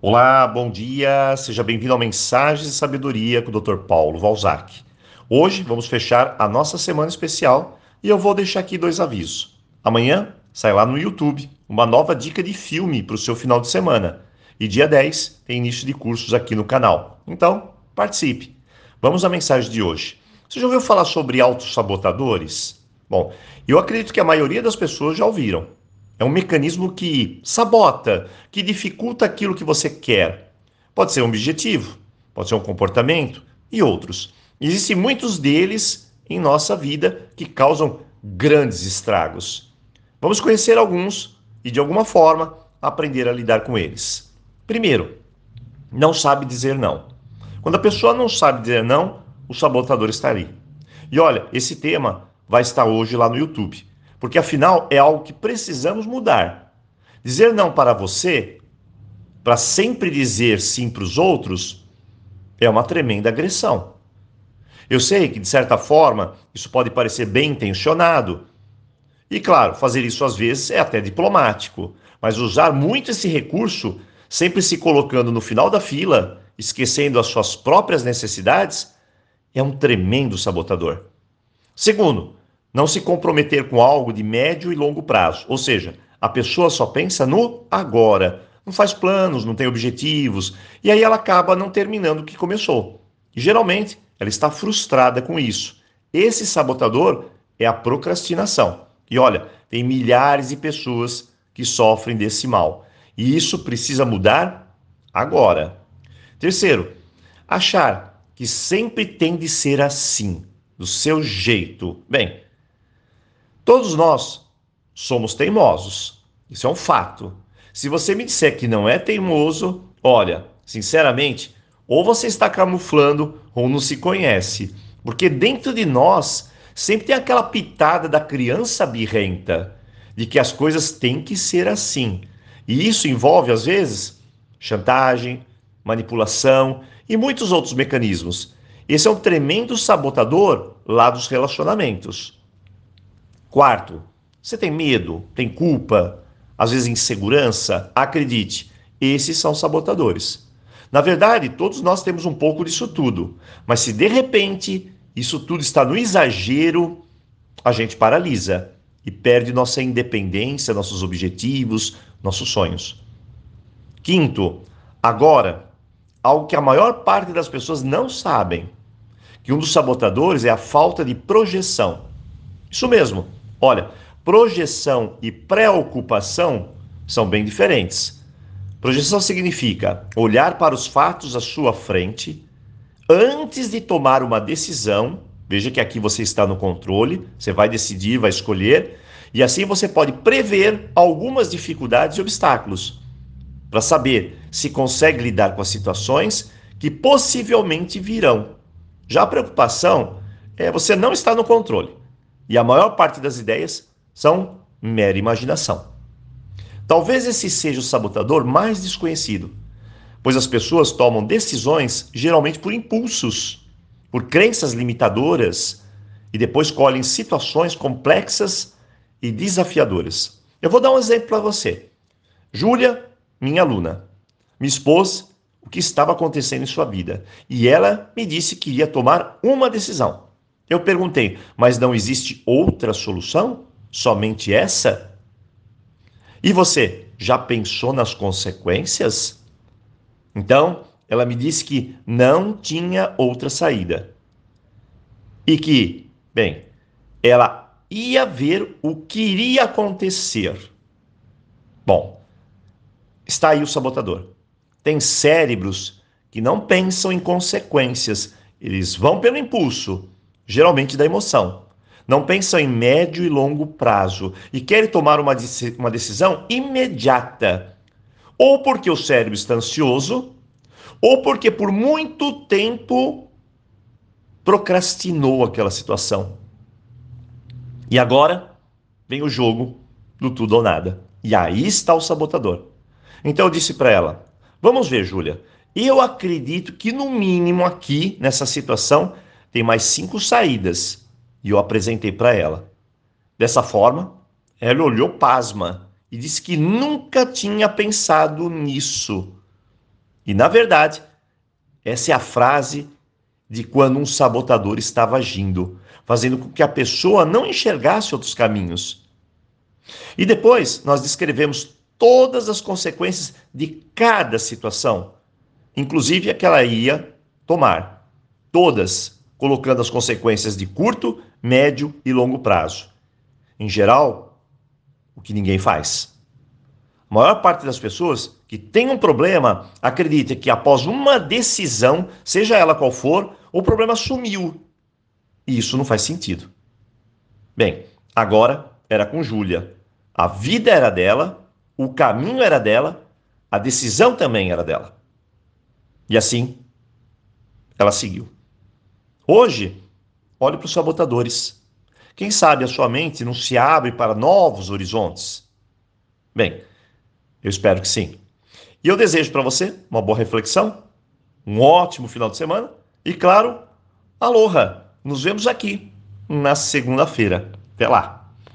Olá, bom dia, seja bem-vindo ao Mensagens de Sabedoria com o Dr. Paulo Valzac. Hoje vamos fechar a nossa semana especial e eu vou deixar aqui dois avisos. Amanhã sai lá no YouTube uma nova dica de filme para o seu final de semana. E dia 10 tem início de cursos aqui no canal. Então, participe. Vamos à mensagem de hoje. Você já ouviu falar sobre autossabotadores? Bom, eu acredito que a maioria das pessoas já ouviram. É um mecanismo que sabota, que dificulta aquilo que você quer. Pode ser um objetivo, pode ser um comportamento e outros. Existem muitos deles em nossa vida que causam grandes estragos. Vamos conhecer alguns e, de alguma forma, aprender a lidar com eles. Primeiro, não sabe dizer não. Quando a pessoa não sabe dizer não, o sabotador está ali. E olha, esse tema vai estar hoje lá no YouTube, porque afinal é algo que precisamos mudar. Dizer não para você, para sempre dizer sim para os outros, é uma tremenda agressão. Eu sei que, de certa forma, isso pode parecer bem intencionado. E, claro, fazer isso às vezes é até diplomático, mas usar muito esse recurso, sempre se colocando no final da fila, esquecendo as suas próprias necessidades, é um tremendo sabotador. Segundo, não se comprometer com algo de médio e longo prazo, ou seja, a pessoa só pensa no agora, não faz planos, não tem objetivos, e aí ela acaba não terminando o que começou. E geralmente ela está frustrada com isso. Esse sabotador é a procrastinação. E olha, tem milhares de pessoas que sofrem desse mal. E isso precisa mudar agora. Terceiro, achar que sempre tem de ser assim, do seu jeito. Bem, todos nós somos teimosos. Isso é um fato. Se você me disser que não é teimoso, olha, sinceramente, ou você está camuflando ou não se conhece. Porque dentro de nós sempre tem aquela pitada da criança birrenta, de que as coisas têm que ser assim. E isso envolve, às vezes, chantagem, manipulação e muitos outros mecanismos. Esse é um tremendo sabotador lá dos relacionamentos. Quarto, você tem medo, tem culpa, às vezes insegurança? Acredite, esses são sabotadores. Na verdade, todos nós temos um pouco disso tudo, mas se de repente isso tudo está no exagero, a gente paralisa e perde nossa independência, nossos objetivos, nossos sonhos. Quinto, agora, algo que a maior parte das pessoas não sabem, que um dos sabotadores é a falta de projeção. Isso mesmo. Olha, projeção e preocupação são bem diferentes. Projeção significa olhar para os fatos à sua frente antes de tomar uma decisão. Veja que aqui você está no controle, você vai decidir, vai escolher, e assim você pode prever algumas dificuldades e obstáculos para saber se consegue lidar com as situações que possivelmente virão. Já a preocupação é você não estar no controle, e a maior parte das ideias são mera imaginação. Talvez esse seja o sabotador mais desconhecido, pois as pessoas tomam decisões geralmente por impulsos, por crenças limitadoras e depois colhem situações complexas e desafiadoras. Eu vou dar um exemplo para você. Júlia, minha aluna, me expôs o que estava acontecendo em sua vida e ela me disse que iria tomar uma decisão. Eu perguntei, mas não existe outra solução? Somente essa? E você já pensou nas consequências? Então, ela me disse que não tinha outra saída. E que, bem, ela ia ver o que iria acontecer. Bom, está aí o sabotador. Tem cérebros que não pensam em consequências, eles vão pelo impulso, geralmente da emoção não pensam em médio e longo prazo e querem tomar uma, uma decisão imediata. Ou porque o cérebro está ansioso, ou porque por muito tempo procrastinou aquela situação. E agora vem o jogo do tudo ou nada. E aí está o sabotador. Então eu disse para ela: Vamos ver, Júlia. Eu acredito que no mínimo aqui nessa situação tem mais cinco saídas e eu apresentei para ela. Dessa forma, ela olhou pasma e disse que nunca tinha pensado nisso. E na verdade, essa é a frase de quando um sabotador estava agindo, fazendo com que a pessoa não enxergasse outros caminhos. E depois nós descrevemos todas as consequências de cada situação, inclusive a que ela ia tomar. Todas, colocando as consequências de curto, médio e longo prazo. Em geral, o que ninguém faz. A maior parte das pessoas que tem um problema acredita que após uma decisão, seja ela qual for, o problema sumiu. E isso não faz sentido. Bem, agora era com Júlia. A vida era dela, o caminho era dela, a decisão também era dela. E assim, ela seguiu. Hoje, olhe para os sabotadores. Quem sabe a sua mente não se abre para novos horizontes? Bem, eu espero que sim. E eu desejo para você uma boa reflexão, um ótimo final de semana e, claro, aloha! Nos vemos aqui na segunda-feira. Até lá!